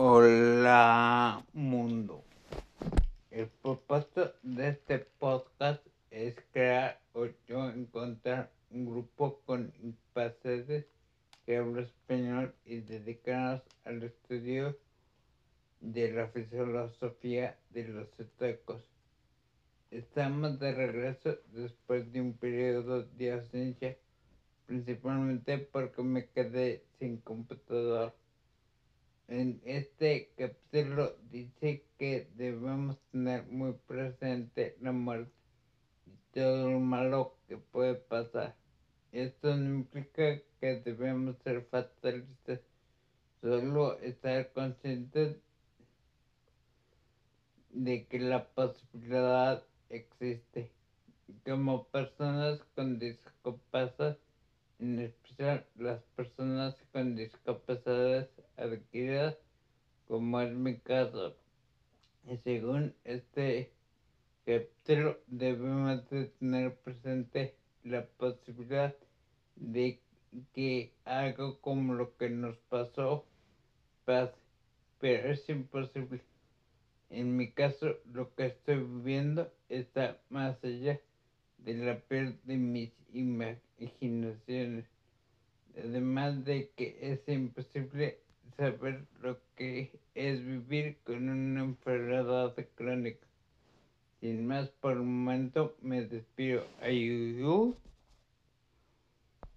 Hola mundo. El propósito de este podcast es crear o yo encontrar un grupo con incapaces que habla español y dedicarnos al estudio de la filosofía de los aztecos. Estamos de regreso después de un periodo de ausencia, principalmente porque me quedé sin computador. En este capítulo dice que debemos tener muy presente la muerte y todo lo malo que puede pasar. Esto no implica que debemos ser fatalistas, solo estar conscientes de que la posibilidad existe. Como personas con discapacidad, en especial las personas con discapacidades como es mi caso. Y según este capítulo, debemos de tener presente la posibilidad de que algo como lo que nos pasó pase, pero es imposible. En mi caso, lo que estoy viviendo está más allá de la pérdida de mis imaginaciones. Además de que es imposible saber lo que es vivir con una enfermedad crónica. Sin más por el momento, me despido. Ayuyu.